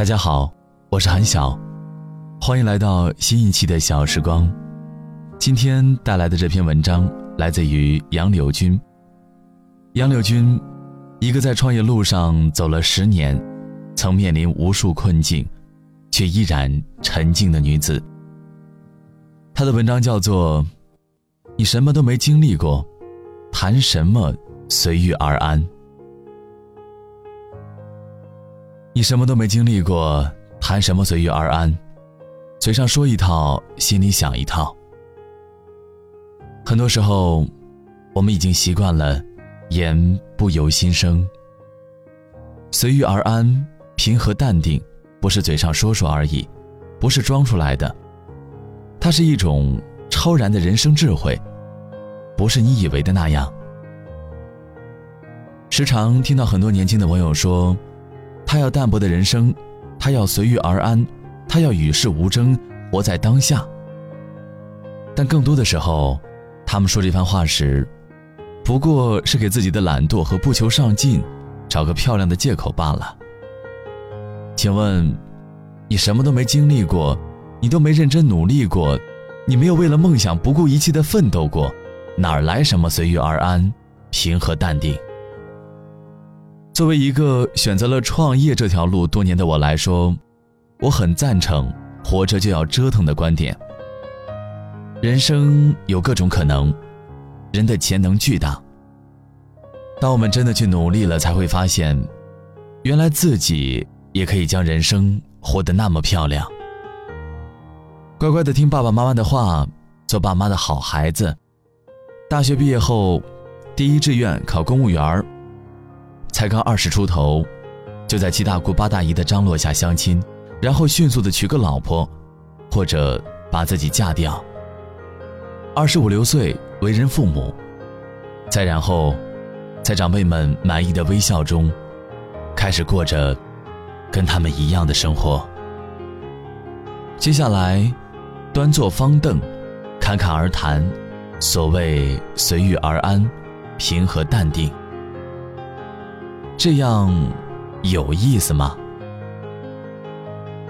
大家好，我是韩晓，欢迎来到新一期的小时光。今天带来的这篇文章来自于杨柳君。杨柳君，一个在创业路上走了十年，曾面临无数困境，却依然沉静的女子。她的文章叫做《你什么都没经历过，谈什么随遇而安》。你什么都没经历过，谈什么随遇而安？嘴上说一套，心里想一套。很多时候，我们已经习惯了言不由心生。随遇而安、平和淡定，不是嘴上说说而已，不是装出来的，它是一种超然的人生智慧，不是你以为的那样。时常听到很多年轻的网友说。他要淡泊的人生，他要随遇而安，他要与世无争，活在当下。但更多的时候，他们说这番话时，不过是给自己的懒惰和不求上进找个漂亮的借口罢了。请问，你什么都没经历过，你都没认真努力过，你没有为了梦想不顾一切的奋斗过，哪来什么随遇而安、平和淡定？作为一个选择了创业这条路多年的我来说，我很赞成“活着就要折腾”的观点。人生有各种可能，人的潜能巨大。当我们真的去努力了，才会发现，原来自己也可以将人生活得那么漂亮。乖乖的听爸爸妈妈的话，做爸妈的好孩子。大学毕业后，第一志愿考公务员儿。才刚二十出头，就在七大姑八大姨的张罗下相亲，然后迅速的娶个老婆，或者把自己嫁掉。二十五六岁为人父母，再然后，在长辈们满意的微笑中，开始过着跟他们一样的生活。接下来，端坐方凳，侃侃而谈，所谓随遇而安，平和淡定。这样有意思吗？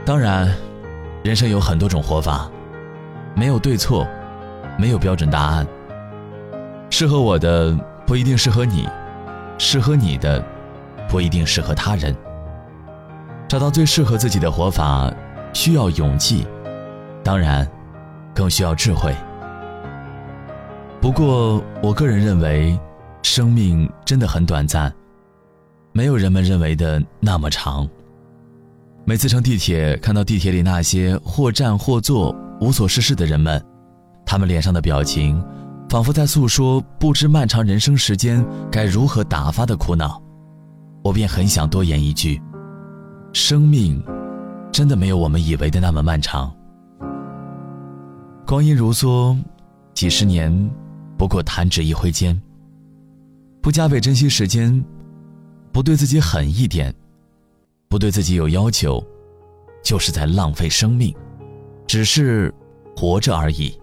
当然，人生有很多种活法，没有对错，没有标准答案。适合我的不一定适合你，适合你的不一定适合他人。找到最适合自己的活法，需要勇气，当然，更需要智慧。不过，我个人认为，生命真的很短暂。没有人们认为的那么长。每次乘地铁，看到地铁里那些或站或坐、无所事事的人们，他们脸上的表情，仿佛在诉说不知漫长人生时间该如何打发的苦恼。我便很想多言一句：生命，真的没有我们以为的那么漫长。光阴如梭，几十年，不过弹指一挥间。不加倍珍惜时间。不对自己狠一点，不对自己有要求，就是在浪费生命，只是活着而已。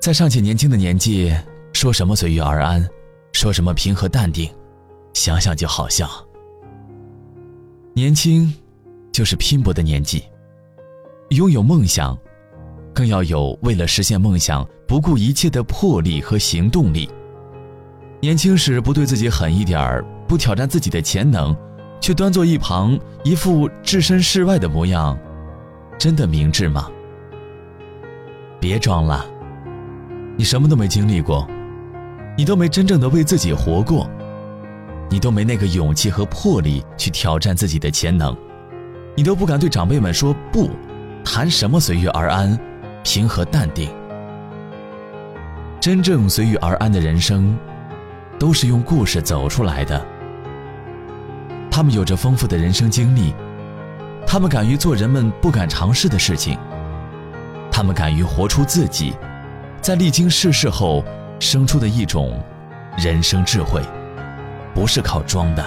在尚且年轻的年纪，说什么随遇而安，说什么平和淡定，想想就好笑。年轻，就是拼搏的年纪。拥有梦想，更要有为了实现梦想不顾一切的魄力和行动力。年轻时不对自己狠一点儿，不挑战自己的潜能，却端坐一旁，一副置身事外的模样，真的明智吗？别装了，你什么都没经历过，你都没真正的为自己活过，你都没那个勇气和魄力去挑战自己的潜能，你都不敢对长辈们说不，谈什么随遇而安、平和淡定？真正随遇而安的人生。都是用故事走出来的，他们有着丰富的人生经历，他们敢于做人们不敢尝试的事情，他们敢于活出自己，在历经世事后生出的一种人生智慧，不是靠装的。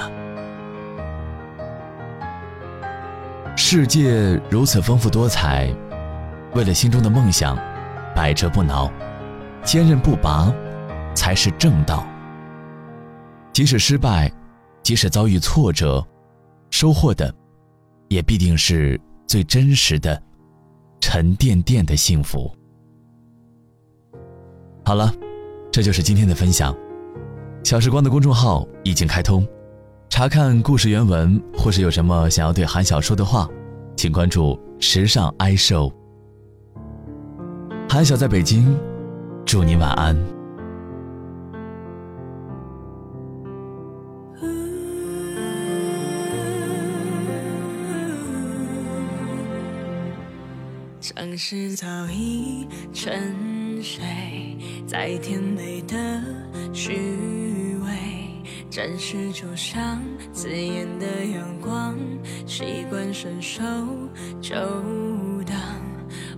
世界如此丰富多彩，为了心中的梦想，百折不挠，坚韧不拔，才是正道。即使失败，即使遭遇挫折，收获的，也必定是最真实的、沉甸甸的幸福。好了，这就是今天的分享。小时光的公众号已经开通，查看故事原文或是有什么想要对韩晓说的话，请关注“时尚 i show”。韩晓在北京，祝你晚安。是早已沉睡在甜美的虚伪，暂时就像刺眼的阳光，习惯伸手就挡。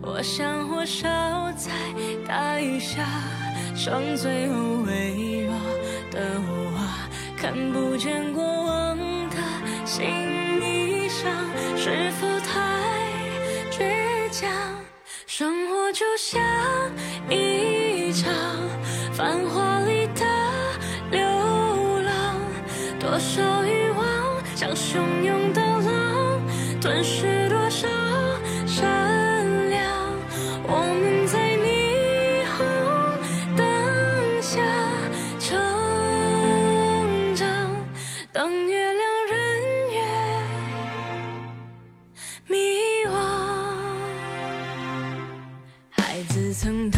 我想火烧在大雨下，剩最后微弱的我，看不见过往的心就像一场繁华里的流浪，多少欲望像汹涌的浪，吞噬多少曾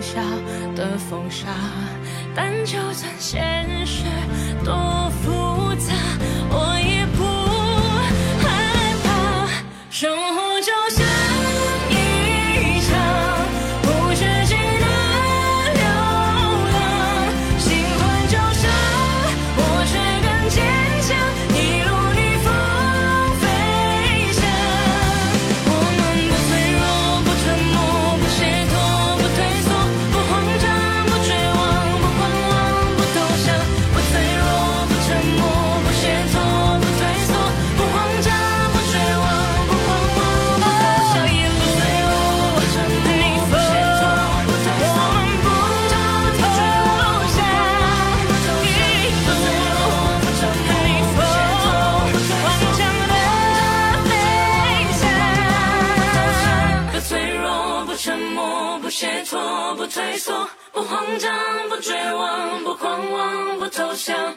是咆哮的风沙。但就算现实多复杂退缩，不慌张，不绝望，不狂妄，不投降。